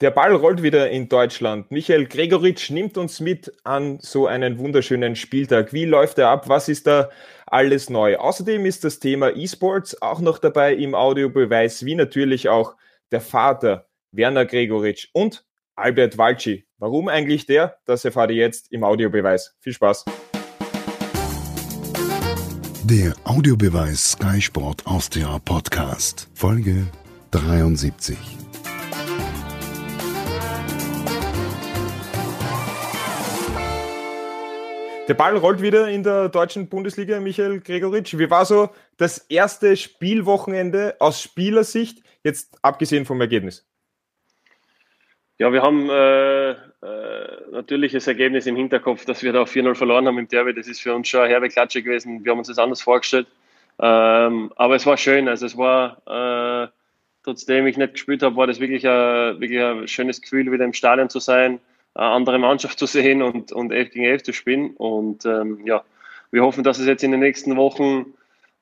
Der Ball rollt wieder in Deutschland. Michael Gregoritsch nimmt uns mit an so einen wunderschönen Spieltag. Wie läuft er ab? Was ist da alles neu? Außerdem ist das Thema E-Sports auch noch dabei im Audiobeweis, wie natürlich auch der Vater Werner Gregoritsch und Albert Walci. Warum eigentlich der? Das erfahrt ihr jetzt im Audiobeweis. Viel Spaß. Der Audiobeweis Sky Sport Austria Podcast, Folge 73. Der Ball rollt wieder in der deutschen Bundesliga, Michael Gregoritsch. Wie war so das erste Spielwochenende aus Spielersicht, jetzt abgesehen vom Ergebnis? Ja, wir haben äh, äh, natürlich das Ergebnis im Hinterkopf, dass wir da 4-0 verloren haben im Derby. Das ist für uns schon eine herbe Klatsche gewesen. Wir haben uns das anders vorgestellt. Ähm, aber es war schön. Also es war, äh, trotzdem ich nicht gespielt habe, war das wirklich ein, wirklich ein schönes Gefühl, wieder im Stadion zu sein andere Mannschaft zu sehen und, und 11 gegen 11 zu spielen. Und ähm, ja, wir hoffen, dass es jetzt in den nächsten Wochen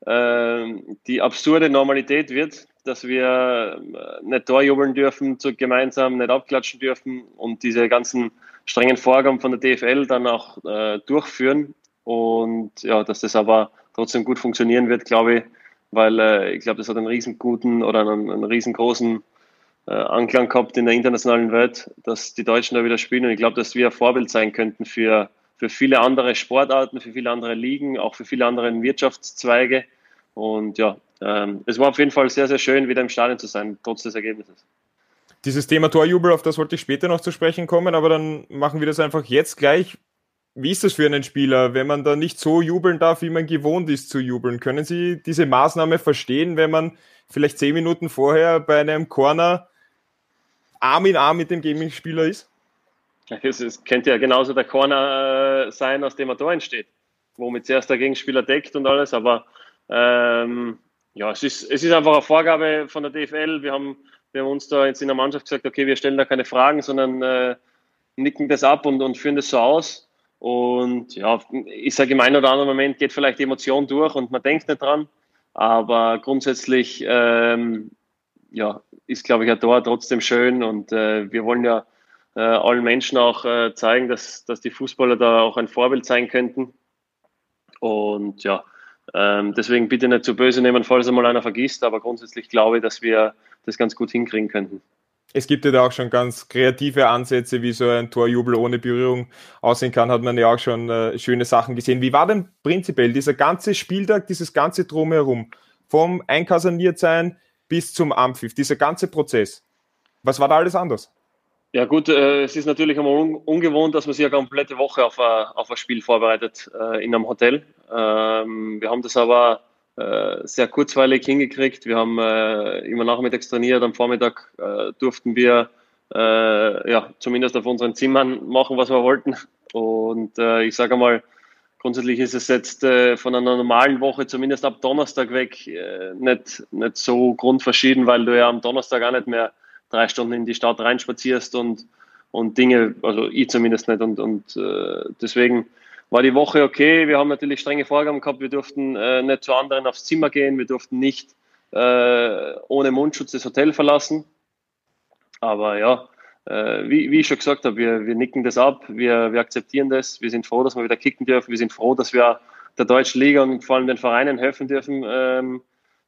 äh, die absurde Normalität wird, dass wir äh, nicht Torjubeln dürfen, zu, gemeinsam nicht abklatschen dürfen und diese ganzen strengen Vorgaben von der DFL dann auch äh, durchführen. Und ja, dass das aber trotzdem gut funktionieren wird, glaube ich, weil äh, ich glaube, das hat einen riesen guten oder einen, einen riesengroßen äh, Anklang gehabt in der internationalen Welt, dass die Deutschen da wieder spielen. Und ich glaube, dass wir ein Vorbild sein könnten für, für viele andere Sportarten, für viele andere Ligen, auch für viele andere Wirtschaftszweige. Und ja, ähm, es war auf jeden Fall sehr, sehr schön, wieder im Stadion zu sein, trotz des Ergebnisses. Dieses Thema Torjubel, auf das wollte ich später noch zu sprechen kommen, aber dann machen wir das einfach jetzt gleich. Wie ist das für einen Spieler, wenn man da nicht so jubeln darf, wie man gewohnt ist zu jubeln? Können Sie diese Maßnahme verstehen, wenn man vielleicht zehn Minuten vorher bei einem Corner Arm in Arm mit dem Gaming-Spieler ist? Es könnte ja genauso der Corner äh, sein, aus dem er da entsteht, womit zuerst der Gegenspieler deckt und alles, aber ähm, ja, es ist, es ist einfach eine Vorgabe von der DFL. Wir haben, wir haben uns da jetzt in der Mannschaft gesagt, okay, wir stellen da keine Fragen, sondern äh, nicken das ab und, und führen das so aus. Und ja, ich sage im einen oder anderen Moment geht vielleicht die Emotion durch und man denkt nicht dran. Aber grundsätzlich ähm, ja, ist, glaube ich, ein Tor trotzdem schön und äh, wir wollen ja äh, allen Menschen auch äh, zeigen, dass, dass die Fußballer da auch ein Vorbild sein könnten. Und ja, ähm, deswegen bitte nicht zu böse nehmen, falls einmal einer vergisst, aber grundsätzlich glaube ich, dass wir das ganz gut hinkriegen könnten. Es gibt ja da auch schon ganz kreative Ansätze, wie so ein Torjubel ohne Berührung aussehen kann, hat man ja auch schon äh, schöne Sachen gesehen. Wie war denn prinzipiell dieser ganze Spieltag, dieses ganze Drumherum? Vom Einkaserniert bis zum Ampfiff, dieser ganze Prozess. Was war da alles anders? Ja gut, äh, es ist natürlich einmal un ungewohnt, dass man sich eine komplette Woche auf, ein, auf ein Spiel vorbereitet äh, in einem Hotel. Ähm, wir haben das aber äh, sehr kurzweilig hingekriegt. Wir haben äh, immer nachmittags trainiert, am Vormittag äh, durften wir äh, ja, zumindest auf unseren Zimmern machen, was wir wollten. Und ich sage mal, grundsätzlich ist es jetzt äh, von einer normalen Woche, zumindest ab Donnerstag weg, äh, nicht, nicht so grundverschieden, weil du ja am Donnerstag auch nicht mehr drei Stunden in die Stadt reinspazierst und, und Dinge, also ich zumindest nicht. Und, und äh, deswegen war die Woche okay. Wir haben natürlich strenge Vorgaben gehabt. Wir durften äh, nicht zu anderen aufs Zimmer gehen. Wir durften nicht äh, ohne Mundschutz das Hotel verlassen. Aber ja, äh, wie, wie, ich schon gesagt habe, wir, wir nicken das ab, wir, wir akzeptieren das, wir sind froh, dass wir wieder kicken dürfen, wir sind froh, dass wir der deutschen Liga und vor allem den Vereinen helfen dürfen, ähm,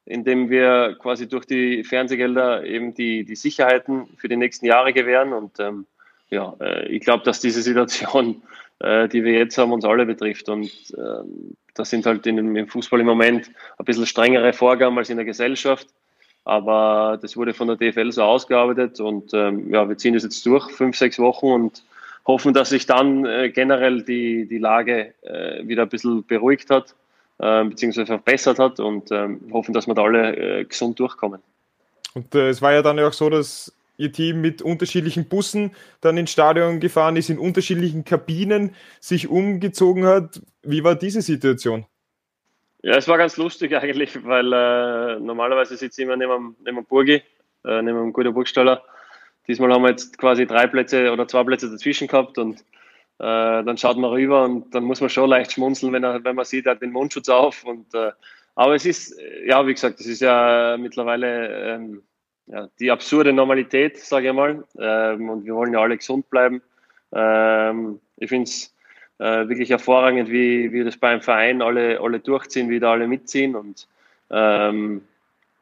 indem wir quasi durch die Fernsehgelder eben die, die Sicherheiten für die nächsten Jahre gewähren. Und ähm, ja, äh, ich glaube, dass diese Situation, äh, die wir jetzt haben, uns alle betrifft. Und ähm, das sind halt in, im Fußball im Moment ein bisschen strengere Vorgaben als in der Gesellschaft. Aber das wurde von der DFL so ausgearbeitet und ähm, ja, wir ziehen das jetzt durch, fünf, sechs Wochen und hoffen, dass sich dann äh, generell die, die Lage äh, wieder ein bisschen beruhigt hat, äh, beziehungsweise verbessert hat und ähm, hoffen, dass wir da alle äh, gesund durchkommen. Und äh, es war ja dann auch so, dass Ihr Team mit unterschiedlichen Bussen dann ins Stadion gefahren ist, in unterschiedlichen Kabinen sich umgezogen hat. Wie war diese Situation? Ja, es war ganz lustig eigentlich, weil äh, normalerweise sitze ich immer neben, neben dem Burgi, äh, neben einem guten Burgstaller. Diesmal haben wir jetzt quasi drei Plätze oder zwei Plätze dazwischen gehabt und äh, dann schaut man rüber und dann muss man schon leicht schmunzeln, wenn, er, wenn man sieht, er hat den Mundschutz auf. Und, äh, aber es ist, ja, wie gesagt, es ist ja mittlerweile ähm, ja, die absurde Normalität, sage ich mal. Ähm, und wir wollen ja alle gesund bleiben. Ähm, ich finde es äh, wirklich hervorragend, wie, wie das beim Verein alle, alle durchziehen, wie da alle mitziehen. Und ähm,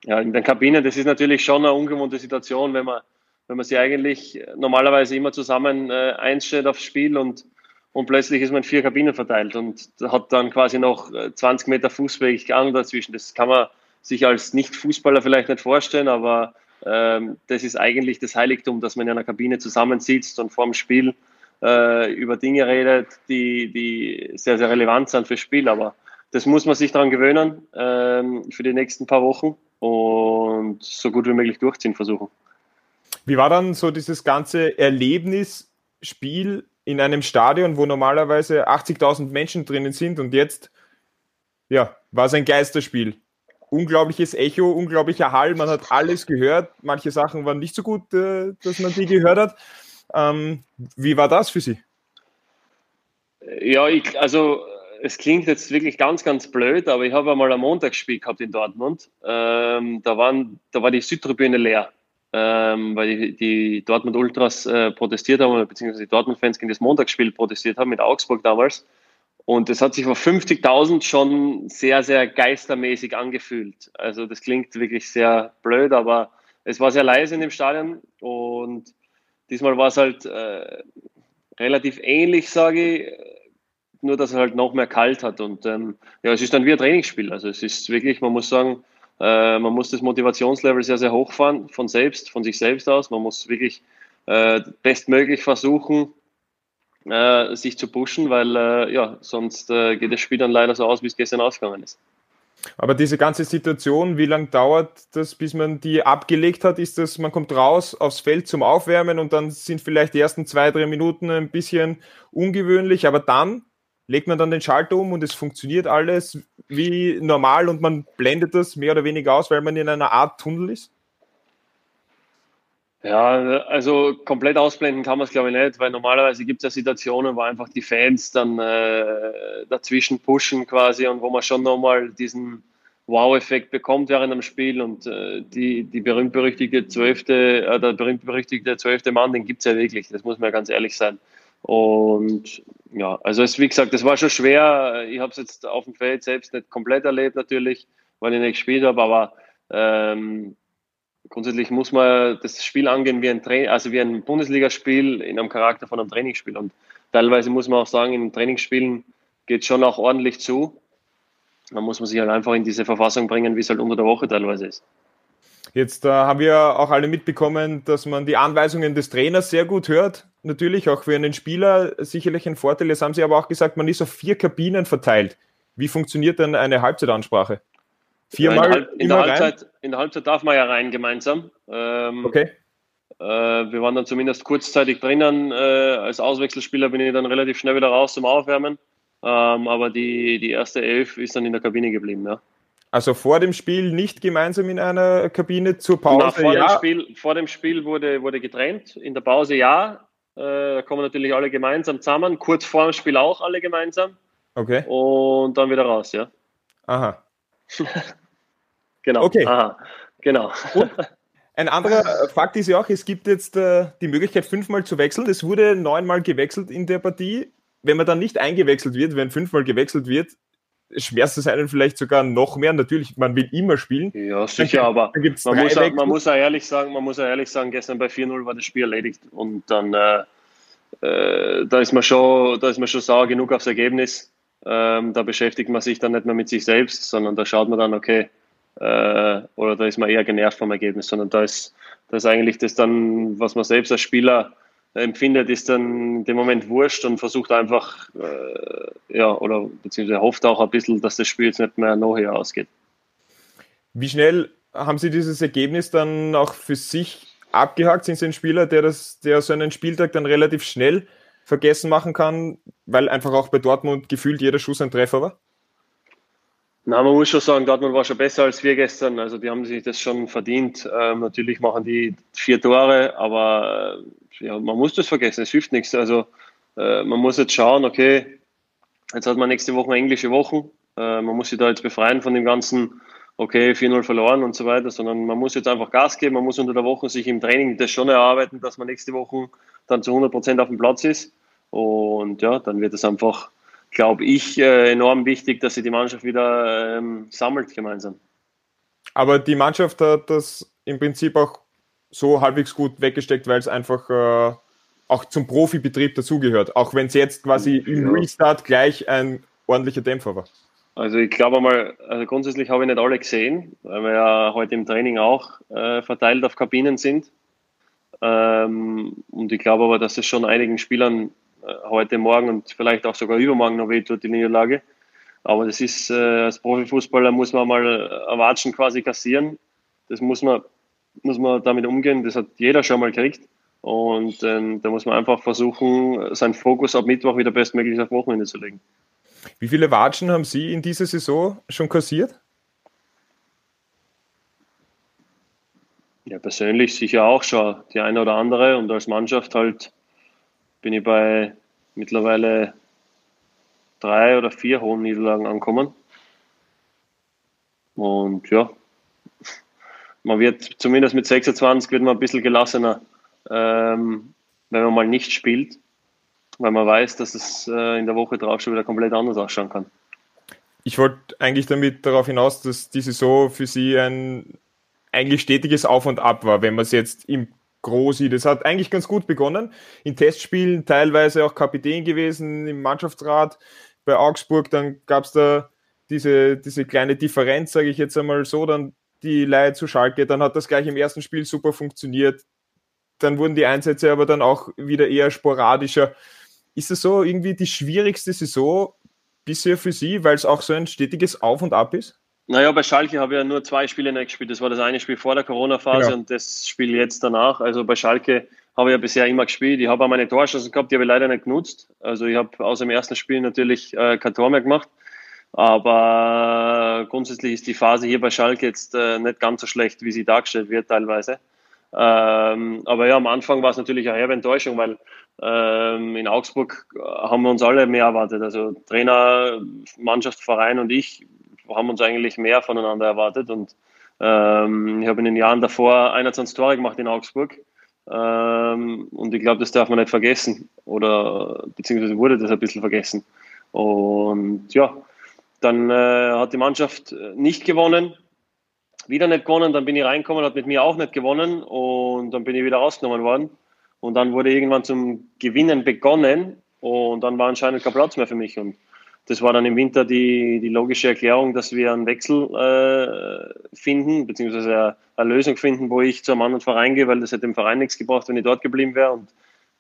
ja, in den Kabinen, das ist natürlich schon eine ungewohnte Situation, wenn man, wenn man sie eigentlich normalerweise immer zusammen äh, einstellt aufs Spiel und, und plötzlich ist man in vier Kabinen verteilt und hat dann quasi noch 20 äh, Meter Fußweg dazwischen. Das kann man sich als Nicht-Fußballer vielleicht nicht vorstellen, aber das ist eigentlich das Heiligtum, dass man in einer Kabine zusammensitzt und vor dem Spiel äh, über Dinge redet, die, die sehr, sehr relevant sind fürs Spiel. Aber das muss man sich daran gewöhnen ähm, für die nächsten paar Wochen und so gut wie möglich durchziehen versuchen. Wie war dann so dieses ganze Erlebnisspiel in einem Stadion, wo normalerweise 80.000 Menschen drinnen sind und jetzt, ja, war es ein Geisterspiel? Unglaubliches Echo, unglaublicher Hall, man hat alles gehört. Manche Sachen waren nicht so gut, äh, dass man die gehört hat. Ähm, wie war das für Sie? Ja, ich, also es klingt jetzt wirklich ganz, ganz blöd, aber ich habe einmal ein Montagsspiel gehabt in Dortmund. Ähm, da, waren, da war die Südtribüne leer, ähm, weil die, die Dortmund Ultras äh, protestiert haben, beziehungsweise die Dortmund-Fans gegen das Montagsspiel protestiert haben mit Augsburg damals. Und das hat sich vor 50.000 schon sehr, sehr geistermäßig angefühlt. Also das klingt wirklich sehr blöd, aber es war sehr leise in dem Stadion und diesmal war es halt äh, relativ ähnlich, sage ich nur dass er halt noch mehr kalt hat. Und ähm, ja, es ist dann wie ein Trainingsspiel. Also es ist wirklich, man muss sagen, äh, man muss das Motivationslevel sehr, sehr hoch fahren, von selbst, von sich selbst aus. Man muss wirklich äh, bestmöglich versuchen, äh, sich zu pushen, weil äh, ja, sonst äh, geht das Spiel dann leider so aus, wie es gestern ausgegangen ist. Aber diese ganze Situation, wie lange dauert das, bis man die abgelegt hat? Ist das, man kommt raus aufs Feld zum Aufwärmen und dann sind vielleicht die ersten zwei, drei Minuten ein bisschen ungewöhnlich, aber dann legt man dann den Schalter um und es funktioniert alles wie normal und man blendet das mehr oder weniger aus, weil man in einer Art Tunnel ist? Ja, also komplett ausblenden kann man es glaube ich nicht, weil normalerweise gibt es ja Situationen, wo einfach die Fans dann äh, dazwischen pushen quasi und wo man schon nochmal diesen Wow-Effekt bekommt während dem Spiel und äh, die, die berühmt-berüchtigte zwölfte, äh, der berühmt-berüchtigte zwölfte Mann, den gibt es ja wirklich, das muss man ja ganz ehrlich sein. Und ja, also es, wie gesagt, das war schon schwer. Ich habe es jetzt auf dem Feld selbst nicht komplett erlebt natürlich, weil ich nicht gespielt habe, aber ähm, grundsätzlich muss man das Spiel angehen wie ein Train also wie ein Bundesligaspiel in einem Charakter von einem Trainingsspiel. Und teilweise muss man auch sagen, in Trainingsspielen geht es schon auch ordentlich zu. Da muss man sich halt einfach in diese Verfassung bringen, wie es halt unter der Woche teilweise ist. Jetzt äh, haben wir auch alle mitbekommen, dass man die Anweisungen des Trainers sehr gut hört. Natürlich auch für einen Spieler sicherlich ein Vorteil. Jetzt haben Sie aber auch gesagt, man ist auf vier Kabinen verteilt. Wie funktioniert denn eine Halbzeitansprache? Viermal in, in, der Halbzeit, in der Halbzeit darf man ja rein gemeinsam. Ähm, okay. Äh, wir waren dann zumindest kurzzeitig drinnen. Äh, als Auswechselspieler bin ich dann relativ schnell wieder raus zum Aufwärmen. Ähm, aber die, die erste Elf ist dann in der Kabine geblieben, ja. Also vor dem Spiel nicht gemeinsam in einer Kabine zur Pause? Na, vor, ja. dem Spiel, vor dem Spiel wurde, wurde getrennt, in der Pause ja. Äh, da kommen natürlich alle gemeinsam zusammen, kurz vor dem Spiel auch alle gemeinsam. Okay. Und dann wieder raus, ja. Aha. genau. Okay. Aha. Genau. Und ein anderer Fakt ist ja auch, es gibt jetzt äh, die Möglichkeit, fünfmal zu wechseln. Es wurde neunmal gewechselt in der Partie. Wenn man dann nicht eingewechselt wird, wenn fünfmal gewechselt wird, schmerzt es einen vielleicht sogar noch mehr. Natürlich, man will immer spielen. Ja, sicher, aber man, muss auch, man, muss auch, ehrlich sagen, man muss auch ehrlich sagen, gestern bei 4-0 war das Spiel erledigt und dann äh, äh, da ist man schon, da ist man schon sauer genug aufs Ergebnis. Ähm, da beschäftigt man sich dann nicht mehr mit sich selbst, sondern da schaut man dann, okay, äh, oder da ist man eher genervt vom Ergebnis, sondern da ist, da ist eigentlich das dann, was man selbst als Spieler empfindet, ist dann in dem Moment wurscht und versucht einfach, äh, ja, oder beziehungsweise hofft auch ein bisschen, dass das Spiel jetzt nicht mehr nachher ausgeht. Wie schnell haben Sie dieses Ergebnis dann auch für sich abgehakt? Sind Sie ein Spieler, der, das, der so einen Spieltag dann relativ schnell vergessen machen kann, weil einfach auch bei Dortmund gefühlt jeder Schuss ein Treffer war? Na, man muss schon sagen, Dortmund war schon besser als wir gestern. Also die haben sich das schon verdient. Ähm, natürlich machen die vier Tore, aber äh, ja, man muss das vergessen. Es hilft nichts. Also äh, man muss jetzt schauen, okay, jetzt hat man nächste Woche englische Wochen. Äh, man muss sich da jetzt befreien von dem ganzen okay, 4-0 verloren und so weiter, sondern man muss jetzt einfach Gas geben, man muss unter der Woche sich im Training das schon erarbeiten, dass man nächste Woche dann zu 100 Prozent auf dem Platz ist. Und ja, dann wird es einfach, glaube ich, äh, enorm wichtig, dass sich die Mannschaft wieder ähm, sammelt gemeinsam. Aber die Mannschaft hat das im Prinzip auch so halbwegs gut weggesteckt, weil es einfach äh, auch zum Profibetrieb dazugehört, auch wenn es jetzt quasi im Restart gleich ein ordentlicher Dämpfer war. Also ich glaube mal, also grundsätzlich habe ich nicht alle gesehen, weil wir ja heute im Training auch äh, verteilt auf Kabinen sind. Ähm, und ich glaube aber, dass es schon einigen Spielern heute Morgen und vielleicht auch sogar übermorgen noch wehtut, die Niederlage. Aber das ist, äh, als Profifußballer muss man mal Erwatschen quasi kassieren. Das muss man, muss man damit umgehen. Das hat jeder schon mal gekriegt. Und ähm, da muss man einfach versuchen, seinen Fokus ab Mittwoch wieder bestmöglich auf Wochenende zu legen. Wie viele Watschen haben Sie in dieser Saison schon kassiert? Ja, persönlich sicher auch schon die eine oder andere und als Mannschaft halt bin ich bei mittlerweile drei oder vier hohen Niederlagen angekommen. Und ja, man wird zumindest mit 26 wird man ein bisschen gelassener, ähm, wenn man mal nicht spielt weil man weiß, dass es äh, in der Woche drauf schon wieder komplett anders ausschauen kann. Ich wollte eigentlich damit darauf hinaus, dass die Saison für Sie ein eigentlich stetiges Auf und Ab war, wenn man es jetzt im Gro sieht. Es hat eigentlich ganz gut begonnen. In Testspielen teilweise auch Kapitän gewesen, im Mannschaftsrat bei Augsburg. Dann gab es da diese, diese kleine Differenz, sage ich jetzt einmal so, dann die Leihe zu Schalke. Dann hat das gleich im ersten Spiel super funktioniert. Dann wurden die Einsätze aber dann auch wieder eher sporadischer. Ist es so irgendwie die schwierigste Saison bisher für Sie, weil es auch so ein stetiges Auf und Ab ist? Naja, bei Schalke habe ich ja nur zwei Spiele nicht gespielt. Das war das eine Spiel vor der Corona-Phase genau. und das Spiel jetzt danach. Also bei Schalke habe ich ja bisher immer gespielt. Ich habe auch meine Torschancen gehabt, die habe ich leider nicht genutzt. Also ich habe aus dem ersten Spiel natürlich äh, kein Tor mehr gemacht. Aber grundsätzlich ist die Phase hier bei Schalke jetzt äh, nicht ganz so schlecht, wie sie dargestellt wird teilweise. Ähm, aber ja, am Anfang war es natürlich eine herbe Enttäuschung, weil ähm, in Augsburg haben wir uns alle mehr erwartet. Also Trainer, Mannschaft, Verein und ich haben uns eigentlich mehr voneinander erwartet. Und ähm, ich habe in den Jahren davor 21 Tore gemacht in Augsburg. Ähm, und ich glaube, das darf man nicht vergessen. Oder beziehungsweise wurde das ein bisschen vergessen. Und ja, dann äh, hat die Mannschaft nicht gewonnen, wieder nicht gewonnen, dann bin ich reingekommen, hat mit mir auch nicht gewonnen und dann bin ich wieder rausgenommen worden. Und dann wurde irgendwann zum Gewinnen begonnen und dann war anscheinend kein Platz mehr für mich. Und das war dann im Winter die, die logische Erklärung, dass wir einen Wechsel äh, finden, beziehungsweise eine Lösung finden, wo ich zu einem anderen Verein gehe, weil das hätte dem Verein nichts gebracht, wenn ich dort geblieben wäre und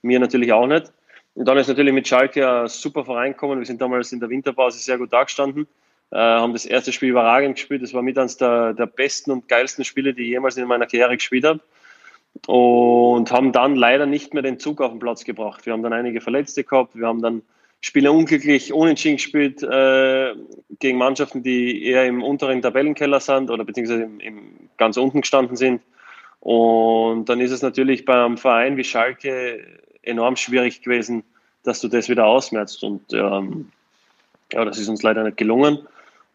mir natürlich auch nicht. Und dann ist natürlich mit Schalke ein super Verein gekommen. Wir sind damals in der Winterpause sehr gut dagestanden, äh, haben das erste Spiel überragend gespielt. Das war mit eines der, der besten und geilsten Spiele, die ich jemals in meiner Karriere gespielt habe und haben dann leider nicht mehr den Zug auf den Platz gebracht. Wir haben dann einige Verletzte gehabt, wir haben dann Spiele unglücklich unentschieden gespielt äh, gegen Mannschaften, die eher im unteren Tabellenkeller sind oder beziehungsweise im, im, ganz unten gestanden sind. Und dann ist es natürlich beim Verein wie Schalke enorm schwierig gewesen, dass du das wieder ausmerzt. Und ähm, ja, das ist uns leider nicht gelungen.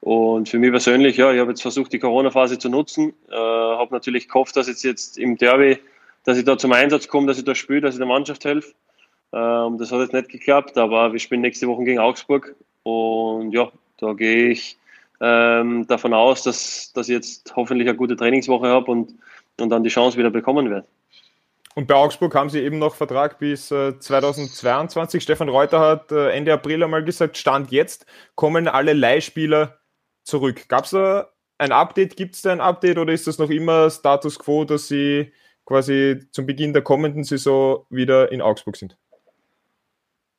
Und für mich persönlich, ja, ich habe jetzt versucht, die Corona-Phase zu nutzen. Äh, habe natürlich gehofft, dass jetzt, jetzt im Derby, dass ich da zum Einsatz komme, dass ich da spiele, dass ich der Mannschaft helfe. Ähm, das hat jetzt nicht geklappt, aber wir spielen nächste Woche gegen Augsburg. Und ja, da gehe ich ähm, davon aus, dass, dass ich jetzt hoffentlich eine gute Trainingswoche habe und, und dann die Chance wieder bekommen werde. Und bei Augsburg haben sie eben noch Vertrag bis äh, 2022. Stefan Reuter hat äh, Ende April einmal gesagt, Stand jetzt kommen alle Leihspieler zurück. Gab es da ein Update? Gibt es da ein Update oder ist das noch immer Status quo, dass Sie quasi zum Beginn der kommenden Saison wieder in Augsburg sind?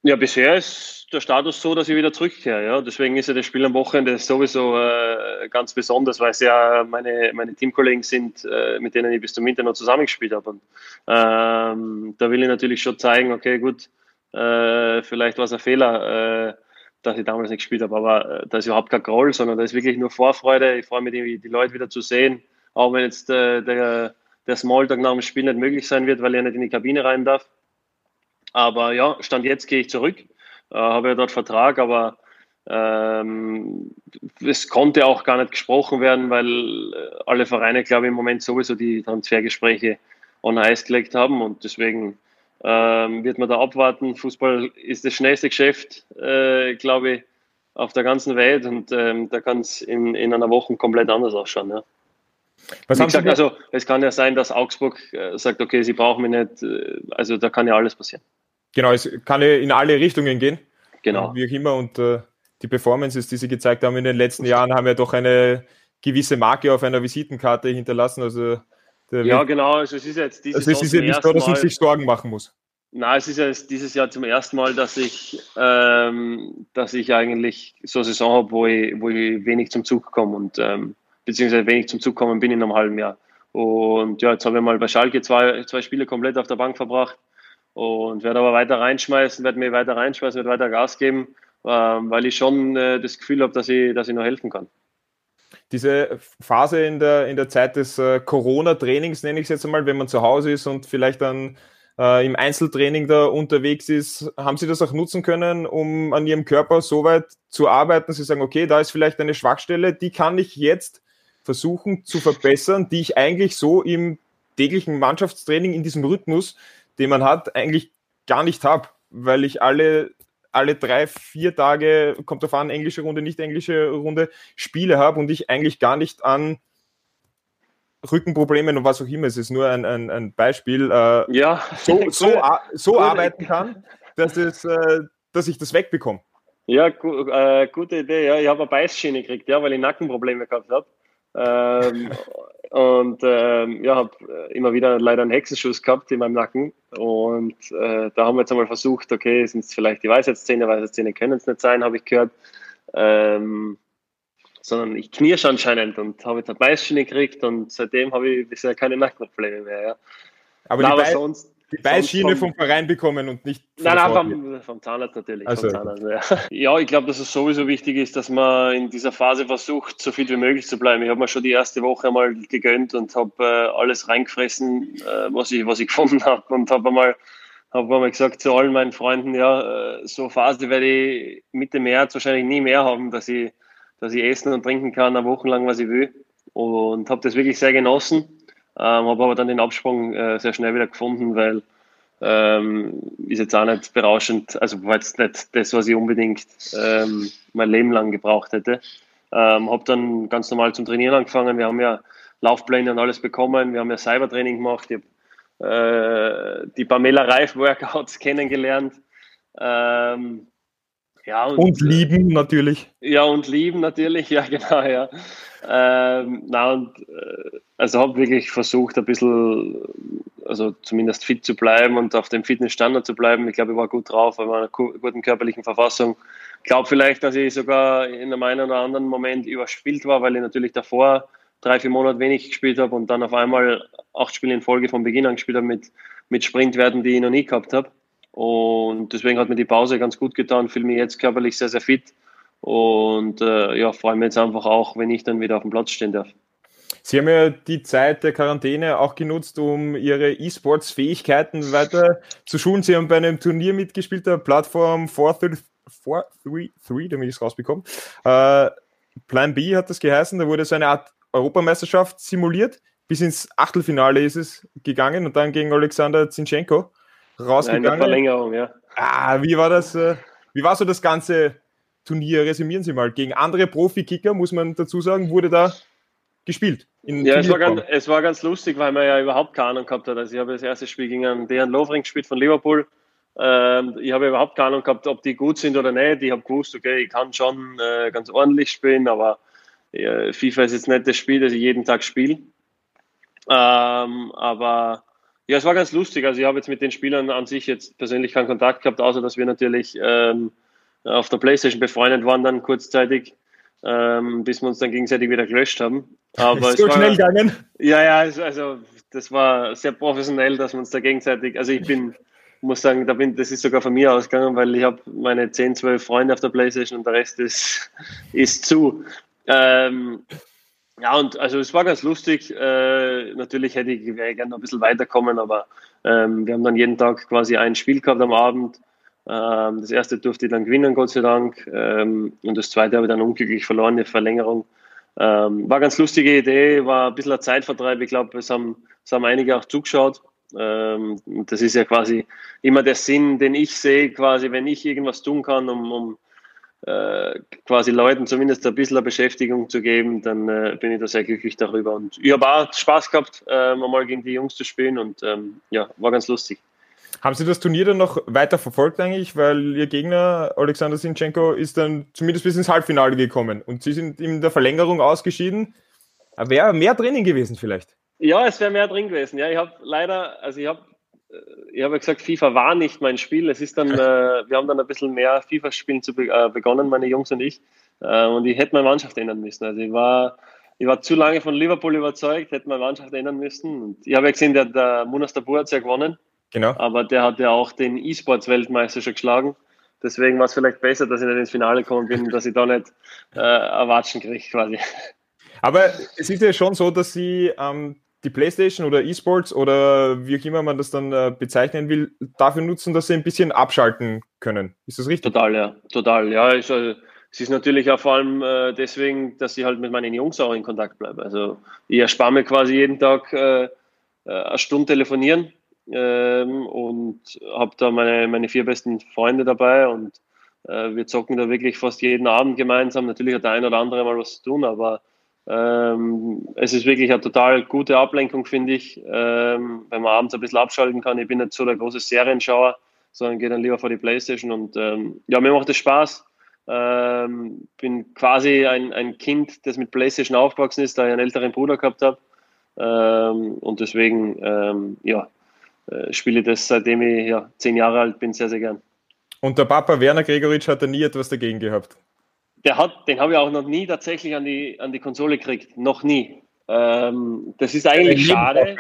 Ja, bisher ist der Status so, dass ich wieder zurückkehre. Ja. Deswegen ist ja das Spiel am Wochenende sowieso äh, ganz besonders, weil es ja meine, meine Teamkollegen sind, äh, mit denen ich bis zum Winter noch zusammengespielt habe. Und ähm, da will ich natürlich schon zeigen, okay, gut, äh, vielleicht war es ein Fehler, äh, dass ich damals nicht gespielt habe. Aber äh, da ist überhaupt kein Groll, sondern da ist wirklich nur Vorfreude. Ich freue mich, die, Leute wieder zu sehen. Auch wenn jetzt äh, der, der Smalltalk nach dem Spiel nicht möglich sein wird, weil er nicht in die Kabine rein darf. Aber ja, Stand jetzt gehe ich zurück. Äh, habe ja dort Vertrag, aber Ähm, es konnte auch gar nicht gesprochen werden, weil äh, alle Vereine, glaube ich, im Moment sowieso die Transfergespräche on Eis gelegt haben und deswegen ähm, wird man da abwarten. Fußball ist das schnellste Geschäft, äh, glaube ich, auf der ganzen Welt und ähm, da kann es in, in einer Woche komplett anders ausschauen. Ja. Was Wie gesagt, also es kann ja sein, dass Augsburg äh, sagt, okay, sie brauchen mich nicht, äh, also da kann ja alles passieren. Genau, es kann ja in alle Richtungen gehen. Genau. Wie auch immer und äh, die Performances, die sie gezeigt haben in den letzten Jahren, haben ja doch eine gewisse Marke auf einer Visitenkarte hinterlassen. Also ja, genau. Also es ist jetzt dieses also es ist ja nicht so, dass man sich Sorgen machen muss. Nein, es ist ja dieses Jahr zum ersten Mal, dass ich, ähm, dass ich eigentlich so eine Saison habe, wo ich, wo ich wenig zum Zug komme und ähm, beziehungsweise wenig zum Zug kommen bin in einem halben Jahr. Und ja, jetzt habe ich mal bei Schalke zwei, zwei Spiele komplett auf der Bank verbracht und werde aber weiter reinschmeißen, werde mir weiter reinschmeißen, werde weiter Gas geben ähm, weil ich schon äh, das Gefühl habe, dass ich, dass ich noch helfen kann. Diese Phase in der, in der Zeit des äh, Corona-Trainings, nenne ich es jetzt einmal, wenn man zu Hause ist und vielleicht dann äh, im Einzeltraining da unterwegs ist, haben Sie das auch nutzen können, um an Ihrem Körper so weit zu arbeiten, Sie sagen, okay, da ist vielleicht eine Schwachstelle, die kann ich jetzt versuchen zu verbessern, die ich eigentlich so im täglichen Mannschaftstraining in diesem Rhythmus, den man hat, eigentlich gar nicht habe, weil ich alle alle drei, vier Tage, kommt auf an, englische Runde, nicht englische Runde, Spiele habe und ich eigentlich gar nicht an Rückenproblemen und was auch immer, es ist nur ein, ein, ein Beispiel, äh, ja. so, so, so arbeiten kann, dass, es, äh, dass ich das wegbekomme. Ja, gu äh, gute Idee. Ja, ich habe eine Beißschiene gekriegt, ja, weil ich Nackenprobleme gehabt habe. Ähm, und ähm, ja, habe äh, immer wieder leider einen Hexenschuss gehabt in meinem Nacken. Und äh, da haben wir jetzt einmal versucht, okay, sind es vielleicht die Weisheitszähne, Weisheitszähne können es nicht sein, habe ich gehört. Ähm, sondern ich knirsch anscheinend und habe jetzt eine Beißschiene gekriegt und seitdem habe ich bisher keine Nackenprobleme mehr. Ja. Aber, Na, aber sonst, die Beißschiene vom, vom, Verein bekommen und nicht Nein, nein, vom, vom, Zahnarzt natürlich. Also. Vom Zahnarzt, ja. ja, ich glaube, dass es sowieso wichtig ist, dass man in dieser Phase versucht, so fit wie möglich zu bleiben. Ich habe mir schon die erste Woche einmal gegönnt und habe äh, alles reingefressen, äh, was, ich, was ich gefunden habe und habe einmal, hab einmal gesagt zu allen meinen Freunden, ja, äh, so eine Phase werde ich Mitte März wahrscheinlich nie mehr haben, dass ich, dass ich essen und trinken kann, eine Woche lang, was ich will. Und habe das wirklich sehr genossen ähm, habe aber dann den Absprung äh, sehr schnell wieder gefunden, weil ähm, ist jetzt auch nicht berauschend, also war jetzt nicht das, was ich unbedingt ähm, mein Leben lang gebraucht hätte. Ähm, habe dann ganz normal zum Trainieren angefangen. Wir haben ja Laufpläne und alles bekommen. Wir haben ja Cybertraining gemacht. Ich habe äh, die Pamela Reif Workouts kennengelernt. Ähm, ja, und, und, lieben natürlich. Ja, und lieben natürlich, ja, genau, ja. Ähm, na, und äh, also habe wirklich versucht, ein bisschen, also zumindest fit zu bleiben und auf dem Fitnessstandard zu bleiben. Ich glaube, ich war gut drauf, in einer guten körperlichen Verfassung. Ich glaube vielleicht, dass ich sogar in einem einen oder anderen Moment überspielt war, weil ich natürlich davor drei, vier Monate wenig gespielt habe und dann auf einmal acht Spiele in Folge von Beginn an gespielt habe mit, mit Sprintwerten, die ich noch nie gehabt habe. Und deswegen hat mir die Pause ganz gut getan, fühle mich jetzt körperlich sehr, sehr fit und äh, ja, freue mich jetzt einfach auch, wenn ich dann wieder auf dem Platz stehen darf. Sie haben ja die Zeit der Quarantäne auch genutzt, um Ihre E-Sports-Fähigkeiten weiter zu schulen. Sie haben bei einem Turnier mitgespielt, der Plattform 433, damit ich es rausbekomme. Äh, Plan B hat das geheißen, da wurde so eine Art Europameisterschaft simuliert. Bis ins Achtelfinale ist es gegangen und dann gegen Alexander Zinchenko rausgegangen. Eine Verlängerung, ja. Ah, wie war das? Äh, wie war so das ganze Turnier? Resümieren Sie mal. Gegen andere Profi-Kicker, muss man dazu sagen, wurde da gespielt. ja, es war, ganz, es war ganz lustig, weil man ja überhaupt keine Ahnung gehabt hat. Also ich habe das erste Spiel gegen einen Dejan Lovring gespielt von Liverpool. Ähm, ich habe überhaupt keine Ahnung gehabt, ob die gut sind oder nicht. Ich habe gewusst, okay, ich kann schon äh, ganz ordentlich spielen, aber äh, FIFA ist jetzt nicht das Spiel, das ich jeden Tag spiele. Ähm, aber ja, es war ganz lustig. Also ich habe jetzt mit den Spielern an sich jetzt persönlich keinen Kontakt gehabt, außer dass wir natürlich ähm, auf der Playstation befreundet waren dann kurzzeitig, ähm, bis wir uns dann gegenseitig wieder gelöscht haben. Aber so es war, schnell gegangen? Ja, ja, also das war sehr professionell, dass wir uns da gegenseitig, also ich bin, muss sagen, da bin, das ist sogar von mir ausgegangen, weil ich habe meine 10, 12 Freunde auf der Playstation und der Rest ist, ist zu. Ähm, ja, und also es war ganz lustig. Äh, natürlich hätte ich, gerne noch ein bisschen weiterkommen, aber ähm, wir haben dann jeden Tag quasi ein Spiel gehabt am Abend Ähm, das erste durfte ich dann gewinnen, Gott sei Dank. Ähm, und das zweite habe ich dann unglücklich verloren, eine Verlängerung. Ähm, war ganz lustige Idee, war ein bisschen ein Zeitvertreib. Ich glaube, es haben, es haben einige auch zugeschaut. Ähm, das ist ja quasi immer der Sinn, den ich sehe, quasi, wenn ich irgendwas tun kann, um, um äh, quasi Leuten zumindest ein bisschen Beschäftigung zu geben, dann äh, bin ich da sehr glücklich darüber. Und ich habe auch Spaß gehabt, äh, mal gegen die Jungs zu spielen und ähm, ja, war ganz lustig. Haben Sie das Turnier dann noch weiter verfolgt eigentlich? Weil Ihr Gegner, Alexander Sinchenko, ist dann zumindest bis ins Halbfinale gekommen und Sie sind in der Verlängerung ausgeschieden. Wäre mehr drinnen gewesen vielleicht? Ja, es wäre mehr drin gewesen. Ja, ich habe leider, also ich habe ich habe gesagt, FIFA war nicht mein Spiel. Es ist dann, äh, wir haben dann ein bisschen mehr FIFA-Spielen zu be äh, begonnen, meine Jungs und ich. Äh, und ich hätte meine Mannschaft ändern müssen. Also ich war, ich war zu lange von Liverpool überzeugt, hätte meine Mannschaft ändern müssen. Und ich habe ja gesehen, der, der Munas Dabur hat ja gewonnen. Genau. Aber der hat ja auch den E-Sports-Weltmeister schon geschlagen. Deswegen war es vielleicht besser, dass ich nicht ins Finale gekommen bin, dass ich da nicht äh, erwatschen kriege quasi. Aber es ist ja schon so, dass Sie ähm, die Playstation oder E-Sports oder wie auch immer man das dann äh, bezeichnen will, dafür nutzen, dass sie ein bisschen abschalten können. Ist das richtig? Total, ja. Total, ja. Ich, äh, es ist natürlich auch vor allem äh, deswegen, dass ich halt mit meinen Jungs auch in Kontakt bleibe. Also ich erspare mir quasi jeden Tag äh, äh eine Stunde telefonieren ähm, und habe da meine, meine vier besten Freunde dabei und äh, wir zocken da wirklich fast jeden Abend gemeinsam. Natürlich hat der ein oder andere mal was zu tun, aber ähm, es ist wirklich eine total gute Ablenkung, finde ich, ähm, wenn man abends ein bisschen abschalten kann. Ich bin nicht so der große Serienschauer, sondern gehe dann lieber vor die Playstation und ähm, ja, mir macht es Spaß. Ähm, bin quasi ein, ein Kind, das mit Playstation aufgewachsen ist, da ich einen älteren Bruder gehabt habe. Ähm, und deswegen, ähm, ja, äh, spiele ich das seitdem ich ja, zehn Jahre alt bin, sehr, sehr gern. Und der Papa Werner Gregoritsch hat da nie etwas dagegen gehabt? Der hat, den habe ich auch noch nie tatsächlich an die, an die Konsole gekriegt. Noch nie. Ähm, das ist eigentlich schade.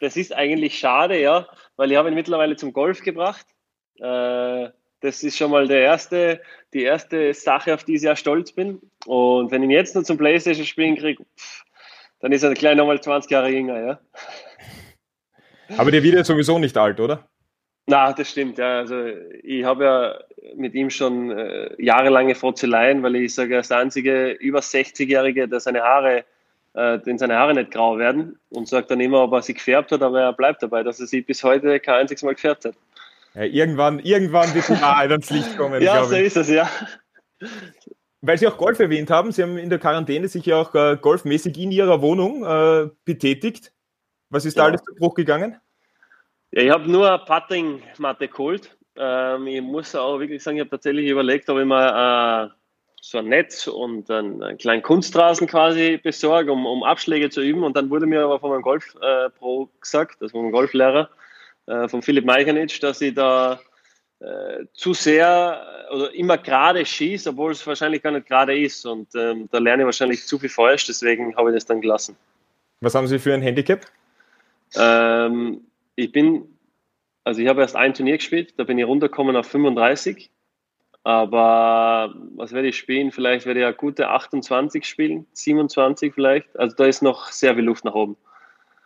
Das ist eigentlich schade, ja, weil ich habe ihn mittlerweile zum Golf gebracht. Äh, das ist schon mal der erste, die erste Sache, auf die ich sehr stolz bin. Und wenn ich ihn jetzt nur zum Playstation spielen kriege, dann ist er gleich nochmal 20 Jahre jünger, ja. Aber der wird ja sowieso nicht alt, oder? Na, das stimmt, ja. Also ich habe ja mit ihm schon äh, jahrelange Frotzeleien, weil ich sage, er ist der einzige über 60-Jährige, der seine Haare, äh, den seine Haare nicht grau werden und sagt dann immer, ob er sie gefärbt hat, aber er bleibt dabei, dass er sie bis heute kein einziges Mal gefärbt hat. Ja, irgendwann, irgendwann wird die Wahrheit ans Licht kommen. ja, so ist es, ja. Weil Sie auch Golf erwähnt haben, Sie haben in der Quarantäne sich ja auch äh, golfmäßig in Ihrer Wohnung äh, betätigt. Was ist da alles zu Bruch gegangen? Ja, ich habe nur eine Putting-Matte geholt. Ähm, ich muss auch wirklich sagen, ich habe tatsächlich überlegt, ob ich mal äh, so ein Netz und einen, einen, kleinen Kunstrasen quasi besorge, um, um, Abschläge zu üben. Und dann wurde mir aber von meinem Golf-Pro gesagt, also von meinem Golflehrer, äh, von Philipp Meichanitsch, dass ich da äh, zu sehr oder immer gerade schieße, obwohl es wahrscheinlich gar nicht gerade ist. Und ähm, da lerne ich wahrscheinlich zu viel falsch, deswegen habe ich das dann gelassen. Was haben Sie für ein Handicap? Ähm, ich bin, also ich habe erst ein Turnier gespielt, da bin ich runtergekommen auf 35. Aber was werde ich spielen? Vielleicht werde ich eine gute 28 spielen, 27 vielleicht. Also da ist noch sehr viel Luft nach oben.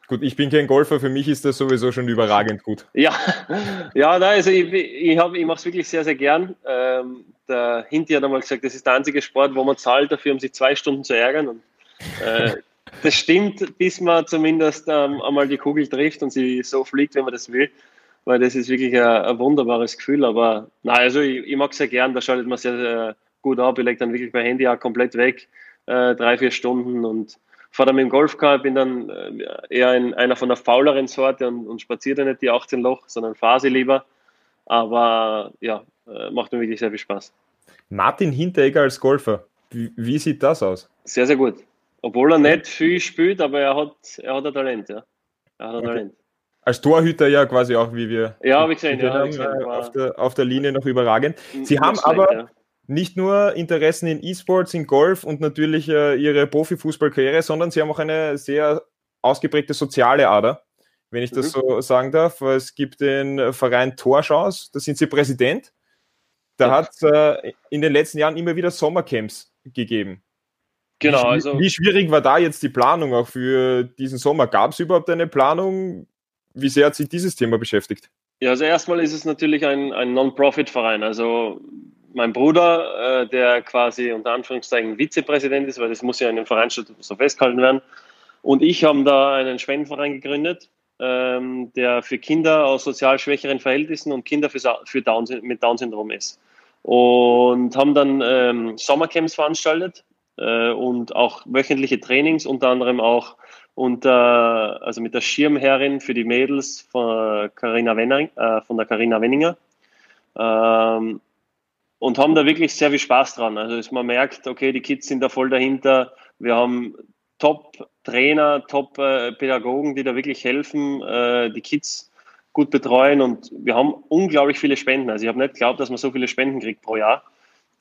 Gut, ich bin kein Golfer, für mich ist das sowieso schon überragend gut. Ja, ja also ich, ich, ich mache es wirklich sehr, sehr gern. Ähm, der Hinti hat einmal gesagt, das ist der einzige Sport, wo man zahlt dafür, um sich zwei Stunden zu ärgern. Und, äh, das stimmt, bis man zumindest ähm, einmal die Kugel trifft und sie so fliegt, wenn man das will. Weil das ist wirklich ein, ein wunderbares Gefühl. Aber nein, also ich, ich mag es sehr gern, da schaltet man sehr, sehr gut ab. Ich lege dann wirklich mein Handy auch komplett weg, äh, drei, vier Stunden und fahre dann mit dem Golfcar, bin dann äh, eher in einer von der fauleren Sorte und, und spaziere dann nicht die 18 Loch, sondern fahre sie lieber. Aber ja, äh, macht mir wirklich sehr viel Spaß. Martin Hinteregger als Golfer, wie, wie sieht das aus? Sehr, sehr gut. Obwohl er nicht viel spielt, aber er hat, er hat ein Talent, ja. Er hat ein okay. Talent. Als Torhüter ja quasi auch, wie wir ja, ich gesehen, ja, haben, gesehen, auf, der, auf der Linie noch überragend. Sie haben aber ja. nicht nur Interessen in E-Sports, in Golf und natürlich äh, ihre Profifußballkarriere, sondern sie haben auch eine sehr ausgeprägte soziale Ader, wenn ich das mhm. so sagen darf. Es gibt den Verein Torschance, da sind sie Präsident. Da ja. hat es äh, in den letzten Jahren immer wieder Sommercamps gegeben. Genau. Wie, also, wie schwierig war da jetzt die Planung auch für diesen Sommer? Gab es überhaupt eine Planung? Wie sehr hat sich dieses Thema beschäftigt? Ja, also erstmal ist es natürlich ein, ein Non-Profit-Verein. Also mein Bruder, äh, der quasi unter Anführungszeichen Vizepräsident ist, weil das muss ja in dem Vereinsstatut so festgehalten werden, und ich haben da einen Spendenverein gegründet, ähm, der für Kinder aus sozial schwächeren Verhältnissen und Kinder für, für Down, mit Down-Syndrom ist. Und haben dann ähm, Sommercamps veranstaltet äh, und auch wöchentliche Trainings, unter anderem auch unter, also mit der Schirmherrin für die Mädels von Carina Wenning, äh, von der Carina Wenninger. Ähm, und haben da wirklich sehr viel Spaß dran. Also man merkt, okay, die Kids sind da voll dahinter. Wir haben Top-Trainer, Top-Pädagogen, die da wirklich helfen, äh, die Kids gut betreuen und wir haben unglaublich viele Spenden. Also ich habe nicht geglaubt, dass man so viele Spenden kriegt pro Jahr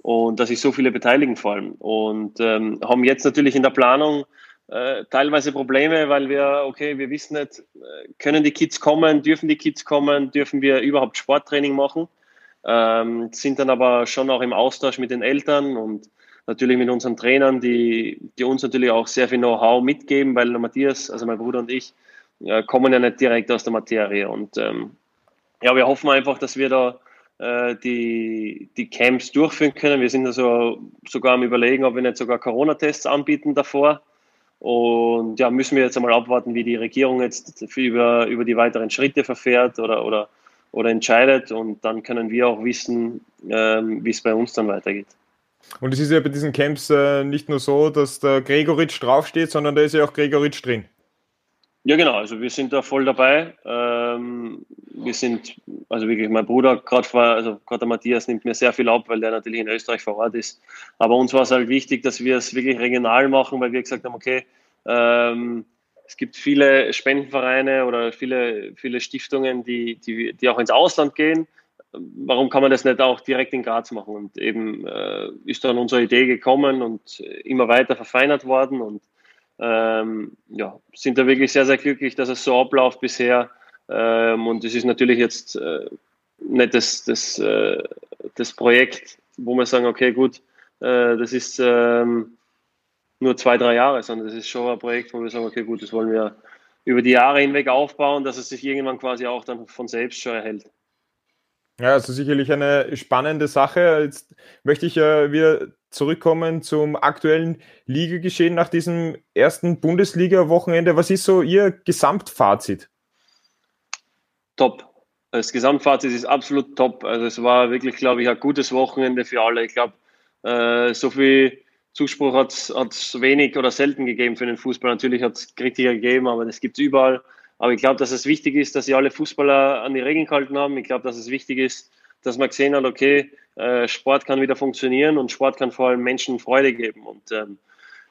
und dass sich so viele beteiligen vor allem. Und ähm, haben jetzt natürlich in der Planung äh, teilweise Probleme, weil wir, okay, wir wissen nicht, äh, können die Kids kommen, dürfen die Kids kommen, dürfen wir überhaupt Sporttraining machen, ähm, sind dann aber schon auch im Austausch mit den Eltern und natürlich mit unseren Trainern, die, die uns natürlich auch sehr viel Know-how mitgeben, weil Matthias, also mein Bruder und ich, äh, kommen ja nicht direkt aus der Materie. Und ähm, ja, wir hoffen einfach, dass wir da die, die Camps durchführen können. Wir sind also sogar am Überlegen, ob wir nicht sogar Corona-Tests anbieten davor. Und ja, müssen wir jetzt einmal abwarten, wie die Regierung jetzt über, über die weiteren Schritte verfährt oder, oder, oder entscheidet. Und dann können wir auch wissen, ähm, wie es bei uns dann weitergeht. Und es ist ja bei diesen Camps äh, nicht nur so, dass der Gregoritsch draufsteht, sondern da ist ja auch Gregoritsch drin. Ja, genau. Also wir sind da voll dabei. Ähm, wir sind, also wirklich, mein Bruder, gerade also gerade der Matthias nimmt mir sehr viel ab, weil der natürlich in Österreich vor Ort ist. Aber uns war es halt wichtig, dass wir es wirklich regional machen, weil wir gesagt haben, okay, ähm, es gibt viele Spendenvereine oder viele, viele Stiftungen, die, die, die auch ins Ausland gehen warum kann man das nicht auch direkt in Graz machen? Und eben äh, ist dann unsere Idee gekommen und immer weiter verfeinert worden und ähm, ja, sind da wirklich sehr, sehr glücklich, dass es so abläuft bisher. Ähm, und es ist natürlich jetzt äh, nicht das, das, äh, das Projekt, wo wir sagen, okay, gut, äh, das ist ähm, nur zwei, drei Jahre, sondern das ist schon ein Projekt, wo wir sagen, okay, gut, das wollen wir über die Jahre hinweg aufbauen, dass es sich irgendwann quasi auch dann von selbst schon erhält. Ja, also sicherlich eine spannende Sache. Jetzt möchte ich äh, wieder zurückkommen zum aktuellen Ligageschehen nach diesem ersten Bundesliga-Wochenende. Was ist so Ihr Gesamtfazit? Top. Das Gesamtfazit ist absolut top. Also es war wirklich, glaube ich, ein gutes Wochenende für alle. Ich glaube, äh, so viel Zuspruch hat es wenig oder selten gegeben für den Fußball. Natürlich hat es Kritiker gegeben, aber das gibt es überall. Aber ich glaube, dass es wichtig ist, dass sie alle Fußballer an die Regeln gehalten haben. Ich glaube, dass es wichtig ist, dass man gesehen hat, okay, äh, Sport kann wieder funktionieren und Sport kann vor allem Menschen Freude geben. Und ähm,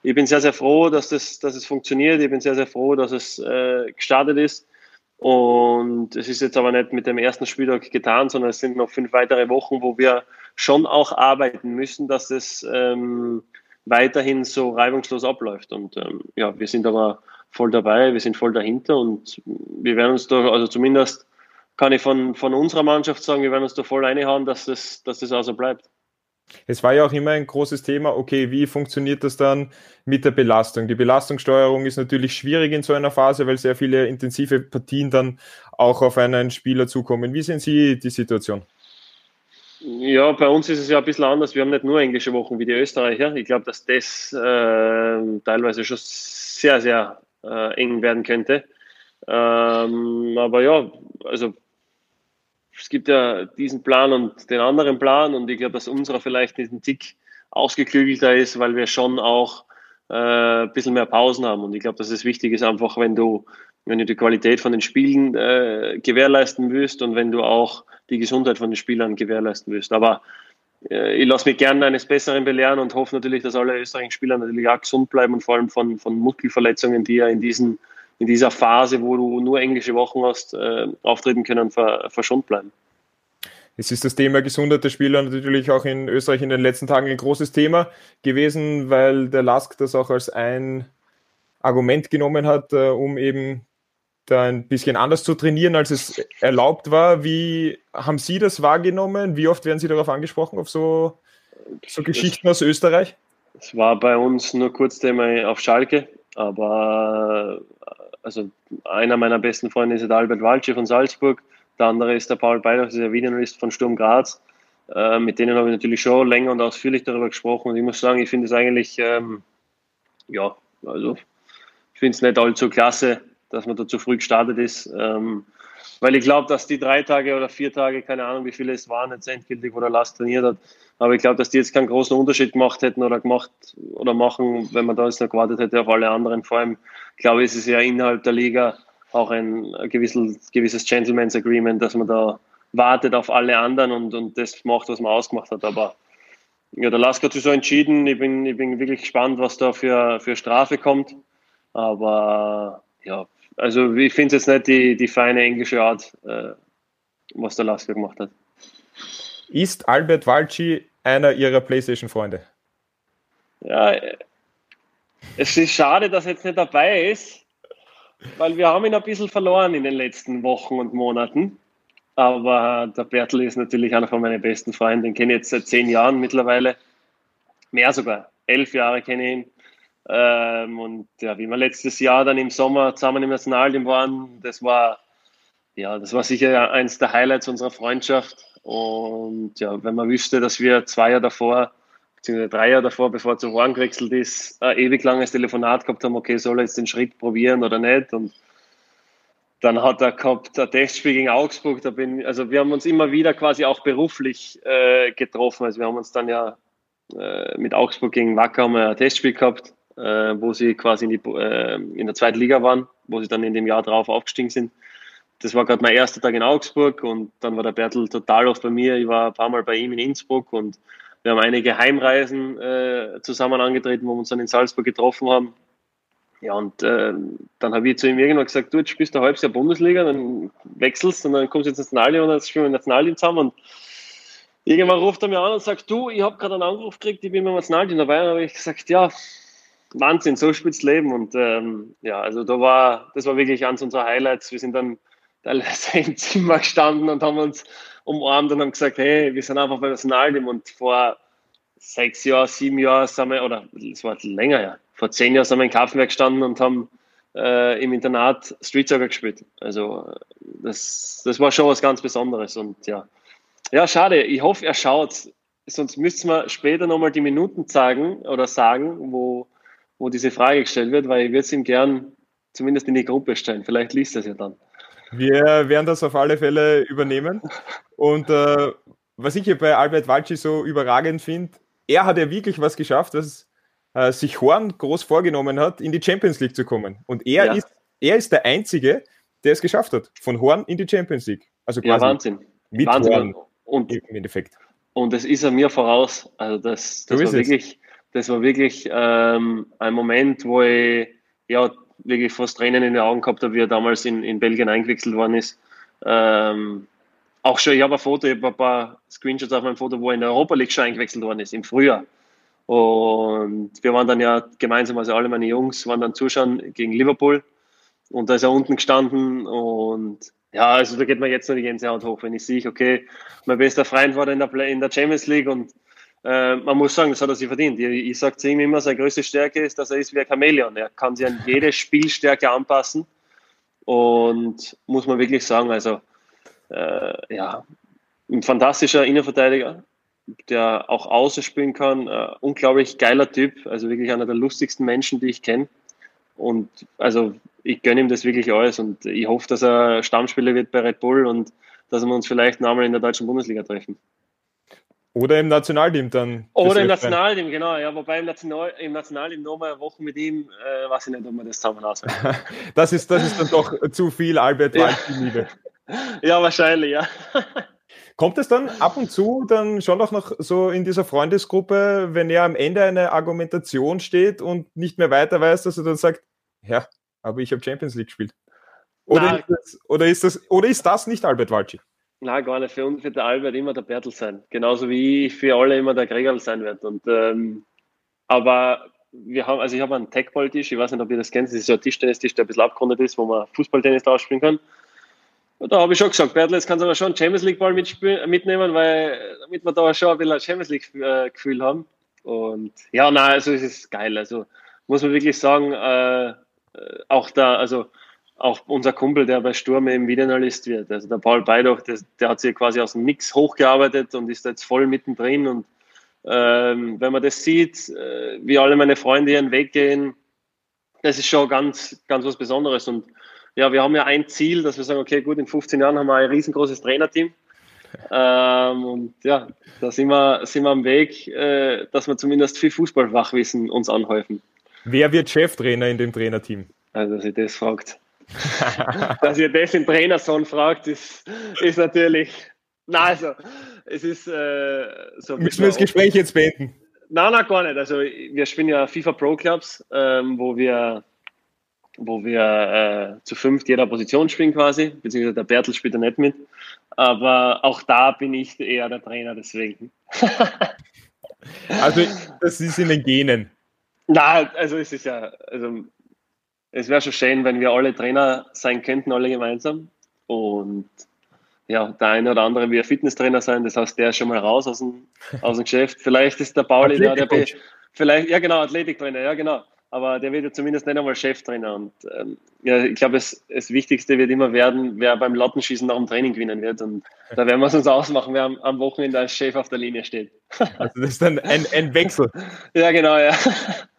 ich bin sehr, sehr froh, dass, das, dass es funktioniert. Ich bin sehr, sehr froh, dass es äh, gestartet ist. Und es ist jetzt aber nicht mit dem ersten Spieltag getan, sondern es sind noch fünf weitere Wochen, wo wir schon auch arbeiten müssen, dass es ähm, weiterhin so reibungslos abläuft. Und ähm, ja, wir sind aber voll dabei, wir sind voll dahinter und wir werden uns da, also zumindest kann ich von, von unserer Mannschaft sagen, wir werden uns da voll reinhauen, dass das, dass das also bleibt. Es war ja auch immer ein großes Thema, okay, wie funktioniert das dann mit der Belastung? Die Belastungssteuerung ist natürlich schwierig in so einer Phase, weil sehr viele intensive Partien dann auch auf einen Spieler zukommen. Wie sehen Sie die Situation? Ja, bei uns ist es ja ein bisschen anders. Wir haben nicht nur englische Wochen wie die Österreicher. Ich glaube, dass das äh, teilweise schon sehr, sehr äh, eng werden könnte. Ähm, aber ja, also es gibt ja diesen Plan und den anderen Plan und ich glaube, dass unserer vielleicht diesen Tick ausgeklügelter ist, weil wir schon auch äh, ein bisschen mehr Pausen haben und ich glaube, dass es wichtig ist einfach, wenn du wenn du die Qualität von den Spielen äh, gewährleisten willst und wenn du auch die Gesundheit von den Spielern gewährleisten willst. Aber äh, ich lasse mich gerne eines Besseren belehren und hoffe natürlich, dass alle österreichischen Spieler natürlich auch gesund bleiben und vor allem von, von Muskelverletzungen, die ja in, diesen, in dieser Phase, wo du nur englische Wochen hast, äh, auftreten können, ver, verschont bleiben. Es ist das Thema Gesundheit der Spieler natürlich auch in Österreich in den letzten Tagen ein großes Thema gewesen, weil der Lask das auch als ein Argument genommen hat, äh, um eben da ein bisschen anders zu trainieren, als es erlaubt war. Wie haben Sie das wahrgenommen? Wie oft werden Sie darauf angesprochen, auf so, so Geschichten aus Österreich? Es war bei uns nur kurz Thema auf Schalke, aber also einer meiner besten Freunde ist der Albert Walsche von Salzburg. Der andere ist der Paul Beidach, der Videoanalyst von Sturm Graz. Äh, mit denen habe ich natürlich schon länger und ausführlich darüber gesprochen. Und ich muss sagen, ich finde es eigentlich, ähm, ja, also ich finde es nicht allzu klasse, dass man da zu früh gestartet ist. Ähm, weil ich glaube, dass die drei Tage oder vier Tage, keine Ahnung, wie viele es waren, jetzt endgültig, wo der Last trainiert hat, aber ich glaube, dass die jetzt keinen großen Unterschied gemacht hätten oder gemacht oder machen, wenn man da jetzt noch gewartet hätte auf alle anderen. Vor allem, glaube ich, ist es ja innerhalb der Liga auch ein, gewisses, gewisses Gentleman's Agreement, dass man da wartet auf alle anderen und, und das macht, was man ausgemacht hat. Aber ja, der Lask hat sich so entschieden. Ich bin, ich bin wirklich gespannt, was da für, für Strafe kommt. Aber ja, also ich finde es jetzt nicht die, die feine englische Art, äh, was der Lasker gemacht hat. Ist Albert Walci einer Ihrer PlayStation-Freunde? Ja, es ist schade, dass er jetzt nicht dabei ist, weil wir haben ihn ein bisschen verloren in den letzten Wochen und Monaten. Aber der Bertel ist natürlich einer von meinen besten Freunden. Den kenne ich jetzt seit zehn Jahren mittlerweile. Mehr sogar. Elf Jahre kenne ich ihn. Ähm, und ja, wie wir letztes Jahr dann im Sommer zusammen im Nationalteam waren, das war, ja, das war sicher eines der Highlights unserer Freundschaft. Und ja, wenn man wüsste, dass wir zwei Jahre davor, beziehungsweise drei Jahre davor, bevor er zu Horn gewechselt ist, ein ewig langes Telefonat gehabt haben, okay, soll er jetzt den Schritt probieren oder nicht? Und dann hat er gehabt ein Testspiel gegen Augsburg. Da bin, also wir haben uns immer wieder quasi auch beruflich äh, getroffen. Also wir haben uns dann ja äh, mit Augsburg gegen Wacker haben wir ein Testspiel gehabt äh, wo sie quasi in, die, äh, in der zweiten Liga waren, wo sie dann in dem Jahr drauf aufgestiegen sind. Das war gerade mein erster Tag in Augsburg und dann war der Bertel total oft bei mir. Ich war ein paar Mal bei ihm in Innsbruck und wir haben einige Heimreisen äh, zusammen angetreten, wo wir uns dann in Salzburg getroffen haben. Ja, und äh, dann habe ich zu ihm irgendwann gesagt, du, jetzt spielst du ein halbes Jahr Bundesliga, dann wechselst und dann kommst du ins Nationalteam und dann spielen wir im Nationalteam zusammen. Und irgendwann ruft er mir an und sagt, du, ich habe gerade einen Anruf gekriegt, ich bin beim Nationalteam dabei. Und dann habe ich gesagt, ja, Wahnsinn, so spielt's Leben. Und ähm, ja, also da war, das war wirklich eines unserer Highlights. Wir sind dann teilweise im Zimmer gestanden und haben uns umarmt und haben gesagt, hey, wir sind einfach bei Nationalteam. Und vor sechs Jahren, sieben Jahren sind wir, oder es war länger, ja, vor zehn Jahren sind wir in Kaffenberg gestanden und haben äh, im Internat Street Soccer gespielt. Also das, das war schon was ganz Besonderes. Und ja, ja, schade. Ich hoffe, er schaut. Sonst müssten wir später nochmal die Minuten sagen oder sagen, wo wo diese Frage gestellt wird, weil ich würde es ihm gern zumindest in die Gruppe stellen. Vielleicht liest er es ja dann. Wir werden das auf alle Fälle übernehmen. Und äh, was ich hier bei Albert Walci so überragend finde, er hat ja wirklich was geschafft, dass äh, sich Horn groß vorgenommen hat, in die Champions League zu kommen. Und er, ja. ist, er ist der Einzige, der es geschafft hat, von Horn in die Champions League. Also quasi ja, Wahnsinn. Mit Wahnsinn. Horn und, im Endeffekt. Und das ist er mir voraus. Also das, das so war wirklich, das war wirklich ähm, ein Moment, wo ich ja wirklich fast Tränen in den Augen gehabt habe, wie er damals in, in Belgien eingewechselt worden ist. Ähm, auch schon, ich habe ein Foto, ich habe ein paar Screenshots auf meinem Foto, wo er in der Europa League schon eingewechselt worden ist, im Frühjahr. Und wir waren dann ja gemeinsam, also alle meine Jungs waren dann zuschauen gegen Liverpool. Und da ist er unten gestanden und ja, also da geht mir jetzt nur die Gänsehaut hoch, wenn ich sehe, okay, mein bester Freund war in der, in der Champions League und äh, man muss sagen, das hat er sich verdient. Ich, ich sage zu ihm immer, seine größte Stärke ist, dass er ist wie ein Chamäleon. Er kann sich an jede Spielstärke anpassen und muss man wirklich sagen, also äh, ja, ein fantastischer Innenverteidiger, der auch außen spielen kann. Äh, unglaublich geiler Typ, also wirklich einer der lustigsten Menschen, die ich kenne. Und also ich gönne ihm das wirklich alles und ich hoffe, dass er Stammspieler wird bei Red Bull und dass wir uns vielleicht nochmal in der deutschen Bundesliga treffen. Oder im Nationalteam dann. Oder im Nationalteam, genau. Ja, wobei im, National, im Nationalteam nochmal eine Woche mit ihm, äh, weiß ich nicht, ob man das zusammen auswählt. das, ist, das ist dann doch zu viel Albert ja. liebe Ja, wahrscheinlich, ja. Kommt es dann ab und zu dann schon auch noch so in dieser Freundesgruppe, wenn er am Ende eine Argumentation steht und nicht mehr weiter weiß, dass er dann sagt, ja, aber ich habe Champions League gespielt. Oder, ist das, oder, ist das, oder ist das nicht Albert Walci? Nein, gar nicht. Für uns wird der Albert immer der Bertel sein. Genauso wie ich für alle immer der Gregerl sein werde. Und, ähm, aber wir haben, also ich habe einen Tech-Ball-Tisch, ich weiß nicht, ob ihr das kennt, das ist so ein Tischtennistisch, der ein bisschen abgerundet ist, wo man Fußballtennis drauf spielen kann. Und da habe ich schon gesagt, Bertel, jetzt kannst du aber schon Champions League-Ball mitnehmen, weil, damit wir da schon ein bisschen ein Champions League-Gefühl haben. Und ja, nein, also es ist geil. Also muss man wirklich sagen, äh, auch da, also auch unser Kumpel, der bei Sturm eben Videoanalyst wird. Also der Paul Beidoch, der, der hat sich quasi aus dem Nix hochgearbeitet und ist jetzt voll mittendrin. Und ähm, wenn man das sieht, äh, wie alle meine Freunde ihren Weg gehen, das ist schon ganz, ganz was Besonderes. Und ja, wir haben ja ein Ziel, dass wir sagen, okay, gut, in 15 Jahren haben wir ein riesengroßes Trainerteam. Ähm, und ja, da sind wir, sind wir am Weg, äh, dass wir zumindest viel Fußballfachwissen uns anhäufen. Wer wird Cheftrainer in dem Trainerteam? Also, dass ihr das fragt. Dass ihr das den Trainersohn fragt, ist, ist natürlich. Na, also, es ist äh, so. Müssen wir das Gespräch jetzt beenden? Nein, nein, gar nicht. Also, wir spielen ja FIFA Pro Clubs, ähm, wo wir wo wir äh, zu fünft jeder Position spielen quasi, beziehungsweise der Bertel spielt da nicht mit. Aber auch da bin ich eher der Trainer, deswegen. also das ist in den Genen. Na, also es ist ja, also es wäre schon schön, wenn wir alle Trainer sein könnten, alle gemeinsam. Und ja, der eine oder andere will Fitnesstrainer sein, das heißt, der ist schon mal raus aus dem, aus dem Geschäft. Vielleicht ist der Pauli der, der vielleicht, ja genau, Athletiktrainer, ja genau aber der wird ja zumindest nicht einmal Cheftrainer. Und ähm, ja, ich glaube, das, das Wichtigste wird immer werden, wer beim Lattenschießen nach dem Training gewinnen wird. Und da werden wir es uns ausmachen, wer am, am, Wochenende als Chef auf der Linie steht. Also das ist dann ein, ein Wechsel. ja, genau, ja.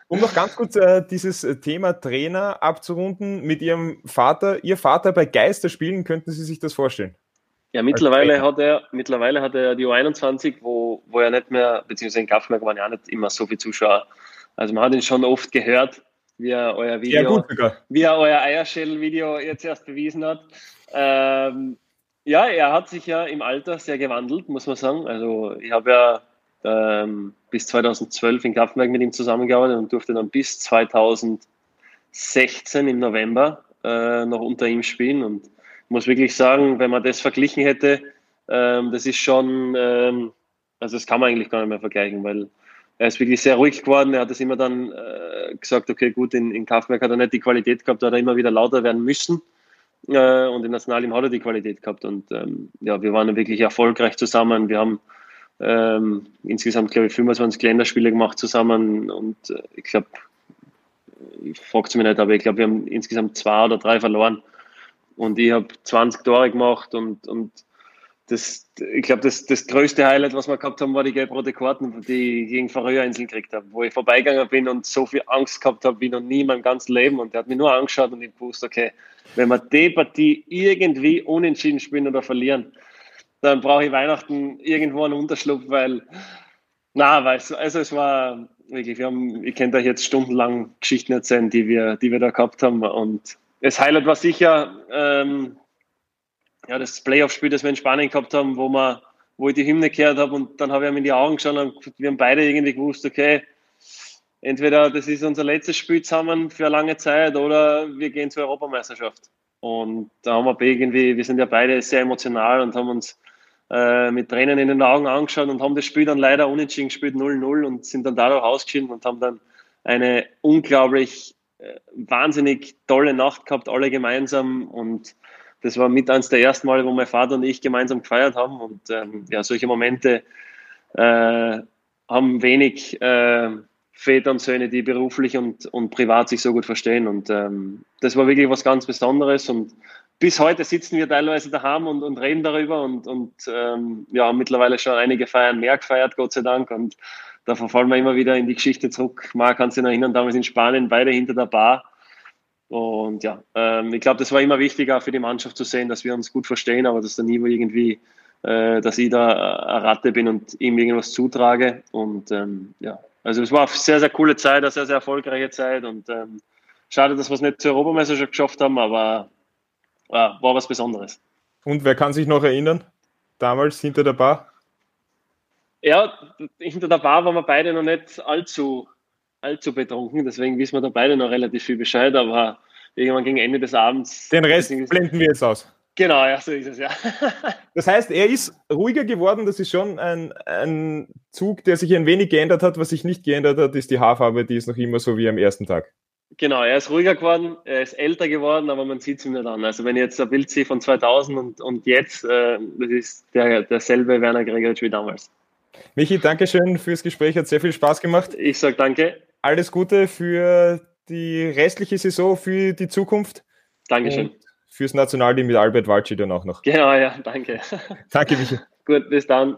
Um noch ganz kurz äh, dieses Thema Trainer abzurunden mit Ihrem Vater. Ihr Vater bei Geisterspielen, könnten Sie sich das vorstellen? Ja, mittlerweile hat er, mittlerweile hat er die U21, wo, wo er nicht mehr, beziehungsweise in Kaffenberg waren ja auch nicht immer so viele Zuschauer. Also man hat ihn schon oft gehört, wie er euer Video, ja, gut, wie er euer Eierschell-Video jetzt erst bewiesen hat. Ähm, ja, er hat sich ja im Alter sehr gewandelt, muss man sagen. Also ich habe ja ähm, bis 2012 in Kraftwerk mit ihm zusammengearbeitet und durfte dann bis 2016 im November äh, noch unter ihm spielen. Und ich muss wirklich sagen, wenn man das verglichen hätte, ähm, das ist schon, ähm, also das kann man eigentlich gar nicht mehr vergleichen, weil er ist wirklich sehr ruhig geworden. Er hat es immer dann äh, gesagt, okay, gut, in, in Kaufberg hat er nicht die Qualität gehabt, da hat er immer wieder lauter werden müssen. Äh, und in Nationalim hat er die Qualität gehabt. Und ähm, ja, wir waren wirklich erfolgreich zusammen. Wir haben ähm, insgesamt, glaube ich, 25 Länderspiele gemacht zusammen. Und äh, ich glaube, ich frage es mir nicht, aber ich glaube, wir haben insgesamt zwei oder drei verloren. Und ich habe 20 Tore gemacht und, und das, ich glaube, das, das größte Highlight, was wir gehabt haben, war die gelb-rote Karten, die ich gegen Färöerinseln gekriegt habe, wo ich vorbeigegangen bin und so viel Angst gehabt habe wie noch nie in meinem ganzen Leben. Und der hat mich nur angeschaut und ich wusste, okay, wenn wir die Partie irgendwie unentschieden spielen oder verlieren, dann brauche ich Weihnachten irgendwo einen Unterschlupf, weil, na, weil es, also es war wirklich, wir haben, ich könnte euch jetzt stundenlang Geschichten erzählen, die wir, die wir da gehabt haben. Und das Highlight war sicher, ähm, ja, das Playoff-Spiel, das wir in Spanien gehabt haben, wo, wir, wo ich die Hymne gehört habe und dann habe ich ihm in die Augen geschaut und wir haben beide irgendwie gewusst, okay, entweder das ist unser letztes Spiel zusammen für eine lange Zeit oder wir gehen zur Europameisterschaft. Und da haben wir irgendwie, wir sind ja beide sehr emotional und haben uns äh, mit Tränen in den Augen angeschaut und haben das Spiel dann leider unentschieden gespielt, 0-0 und sind dann dadurch ausgeschieden und haben dann eine unglaublich äh, wahnsinnig tolle Nacht gehabt, alle gemeinsam und das war mit eines der ersten Male, wo mein Vater und ich gemeinsam gefeiert haben. Und ähm, ja, solche Momente äh, haben wenig äh, Väter und Söhne, die beruflich und, und privat sich so gut verstehen. Und ähm, das war wirklich was ganz Besonderes. Und bis heute sitzen wir teilweise daheim und, und reden darüber und, und ähm, ja, mittlerweile schon einige Feiern mehr gefeiert, Gott sei Dank. Und da verfallen wir immer wieder in die Geschichte zurück. Marc kann sich noch erinnern, damals in Spanien, beide hinter der Bar und ja, ähm, ich glaube, das war immer wichtiger für die Mannschaft zu sehen, dass wir uns gut verstehen, aber dass da nie irgendwie, äh, dass ich da eine Ratte bin und ihm irgendwas zutrage. Und ähm, ja, also es war eine sehr, sehr coole Zeit, eine sehr, sehr erfolgreiche Zeit und ähm, schade, dass wir es nicht zur Europameisterschaft geschafft haben, aber ja, war was Besonderes. Und wer kann sich noch erinnern? Damals hinter der Bar? Ja, hinter der Bar waren wir beide noch nicht allzu allzu betrunken, deswegen wissen wir da beide noch relativ viel Bescheid, aber irgendwann gegen Ende des Abends. Den Rest blenden wir jetzt aus. Genau, ja, so ist es, ja. das heißt, er ist ruhiger geworden, das ist schon ein, ein Zug, der sich ein wenig geändert hat. Was sich nicht geändert hat, ist die Haarfarbe, die ist noch immer so wie am ersten Tag. Genau, er ist ruhiger geworden, er ist älter geworden, aber man sieht es ihm nicht an. Also wenn ich jetzt ein Bild sehe von 2000 und, und jetzt, äh, das ist der, derselbe Werner Gregoritsch wie damals. Michi, danke schön fürs Gespräch, hat sehr viel Spaß gemacht. Ich sage danke alles Gute für die restliche Saison, für die Zukunft. Dankeschön. Und fürs Nationalteam mit Albert Walci dann auch noch. Genau, ja, danke. Danke, Michael. Gut, bis dann.